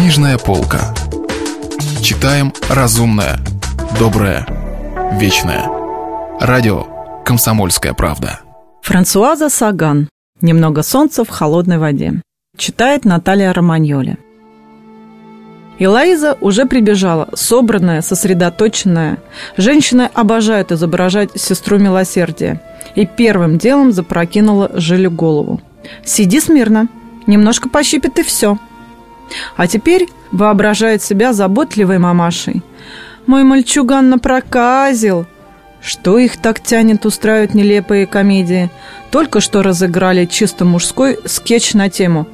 Книжная полка. Читаем разумное, доброе, вечное. Радио «Комсомольская правда». Франсуаза Саган. «Немного солнца в холодной воде». Читает Наталья Романьоли. И Лаиза уже прибежала, собранная, сосредоточенная. Женщины обожают изображать сестру милосердия. И первым делом запрокинула Жилю голову. «Сиди смирно. Немножко пощипит и все». А теперь воображает себя заботливой мамашей. «Мой мальчуган напроказил!» Что их так тянет устраивать нелепые комедии? Только что разыграли чисто мужской скетч на тему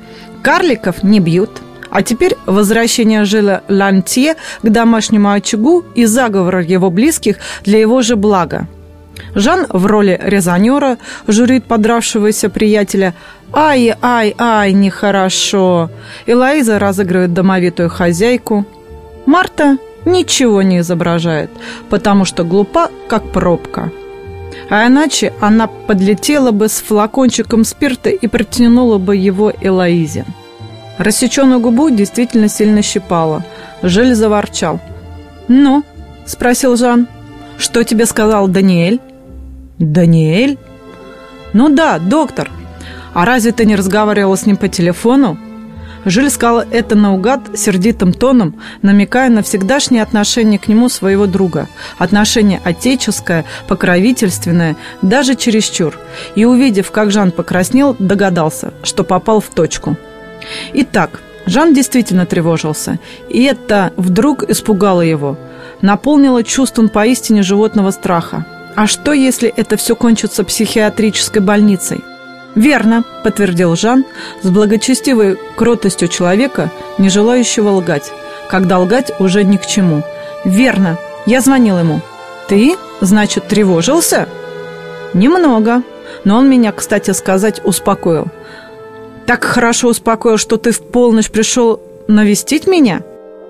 «Карликов не бьют». А теперь возвращение Жила Лантье к домашнему очагу и заговор его близких для его же блага. Жан в роли резонера журит подравшегося приятеля «Ай, ай, ай, нехорошо!» Элоиза разыгрывает домовитую хозяйку. Марта ничего не изображает, потому что глупа, как пробка. А иначе она подлетела бы с флакончиком спирта и протянула бы его Элоизе. Рассеченную губу действительно сильно щипала. Жиль заворчал. «Ну?» – спросил Жан. «Что тебе сказал Даниэль?» «Даниэль?» «Ну да, доктор. А разве ты не разговаривала с ним по телефону?» Жиль сказала это наугад сердитым тоном, намекая на всегдашнее отношение к нему своего друга. Отношение отеческое, покровительственное, даже чересчур. И, увидев, как Жан покраснел, догадался, что попал в точку. Итак, Жан действительно тревожился, и это вдруг испугало его, наполнило чувством поистине животного страха. А что, если это все кончится психиатрической больницей? «Верно», – подтвердил Жан с благочестивой кротостью человека, не желающего лгать, когда лгать уже ни к чему. «Верно, я звонил ему». «Ты, значит, тревожился?» «Немного, но он меня, кстати сказать, успокоил. Так хорошо успокоил, что ты в полночь пришел навестить меня?»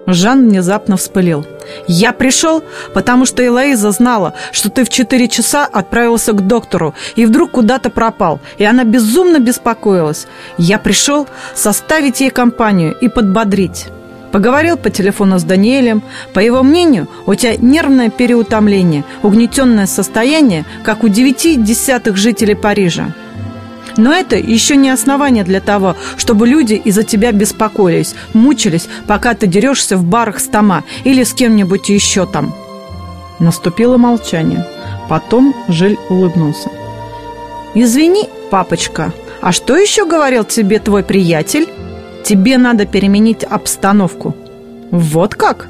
Жан внезапно вспылил. «Я пришел, потому что Элоиза знала, что ты в четыре часа отправился к доктору и вдруг куда-то пропал, и она безумно беспокоилась. Я пришел составить ей компанию и подбодрить». Поговорил по телефону с Даниэлем. По его мнению, у тебя нервное переутомление, угнетенное состояние, как у девяти десятых жителей Парижа. Но это еще не основание для того, чтобы люди из-за тебя беспокоились, мучились, пока ты дерешься в барах с Тома или с кем-нибудь еще там. Наступило молчание. Потом Жиль улыбнулся. «Извини, папочка, а что еще говорил тебе твой приятель? Тебе надо переменить обстановку». «Вот как?»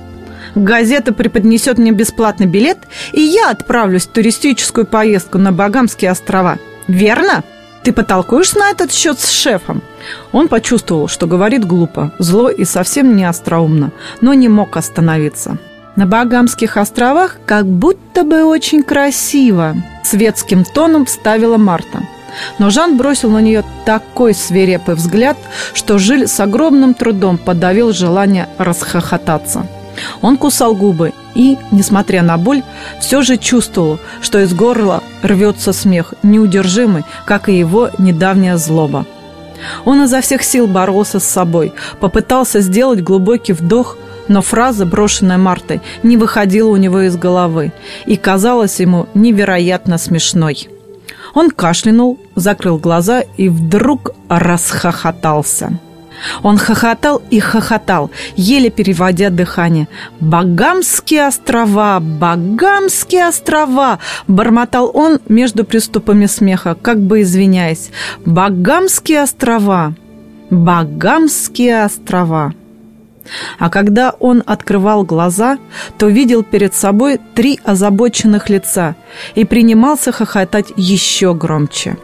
Газета преподнесет мне бесплатный билет, и я отправлюсь в туристическую поездку на Багамские острова. Верно?» Ты потолкуешь на этот счет с шефом?» Он почувствовал, что говорит глупо, зло и совсем не остроумно, но не мог остановиться. «На Багамских островах как будто бы очень красиво», светским тоном вставила Марта. Но Жан бросил на нее такой свирепый взгляд, что Жиль с огромным трудом подавил желание расхохотаться. Он кусал губы и, несмотря на боль, все же чувствовал, что из горла рвется смех, неудержимый, как и его недавняя злоба. Он изо всех сил боролся с собой, попытался сделать глубокий вдох, но фраза, брошенная Мартой, не выходила у него из головы и казалась ему невероятно смешной. Он кашлянул, закрыл глаза и вдруг расхохотался. Он хохотал и хохотал, еле переводя дыхание. «Багамские острова! Багамские острова!» Бормотал он между приступами смеха, как бы извиняясь. «Багамские острова! Багамские острова!» А когда он открывал глаза, то видел перед собой три озабоченных лица и принимался хохотать еще громче.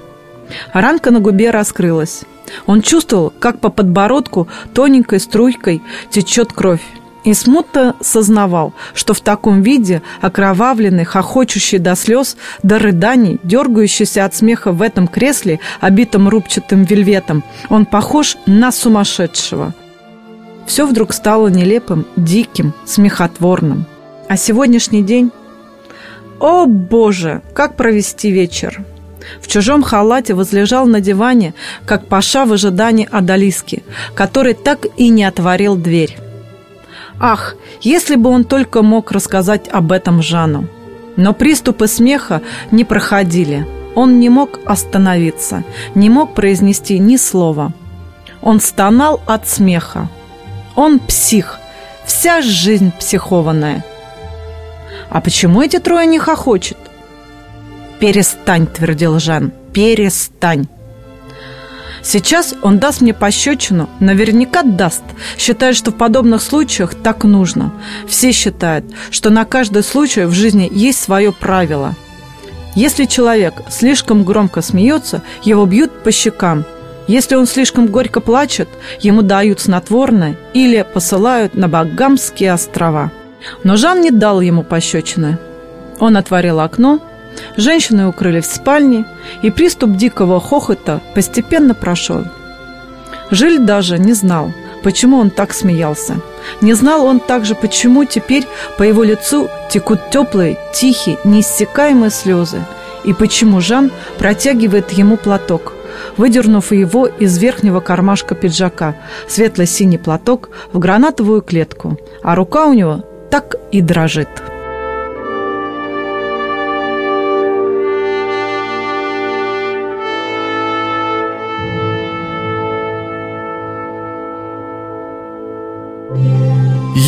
Ранка на губе раскрылась. Он чувствовал, как по подбородку тоненькой струйкой течет кровь. И смутно сознавал, что в таком виде, окровавленный, хохочущий до слез, до рыданий, дергающийся от смеха в этом кресле, обитом рубчатым вельветом, он похож на сумасшедшего. Все вдруг стало нелепым, диким, смехотворным. А сегодняшний день... О, Боже, как провести вечер! В чужом халате возлежал на диване, как паша в ожидании Адалиски, который так и не отворил дверь. Ах, если бы он только мог рассказать об этом Жану. Но приступы смеха не проходили. Он не мог остановиться, не мог произнести ни слова. Он стонал от смеха. Он псих, вся жизнь психованная. А почему эти трое не хохочут? «Перестань», — твердил Жан, — «перестань». Сейчас он даст мне пощечину, наверняка даст, считает, что в подобных случаях так нужно. Все считают, что на каждый случай в жизни есть свое правило. Если человек слишком громко смеется, его бьют по щекам. Если он слишком горько плачет, ему дают снотворное или посылают на Багамские острова. Но Жан не дал ему пощечины. Он отворил окно, Женщины укрыли в спальне, и приступ дикого хохота постепенно прошел. Жиль даже не знал, почему он так смеялся. Не знал он также, почему теперь по его лицу текут теплые, тихие, неиссякаемые слезы, и почему Жан протягивает ему платок, выдернув его из верхнего кармашка пиджака, светло-синий платок в гранатовую клетку, а рука у него так и дрожит.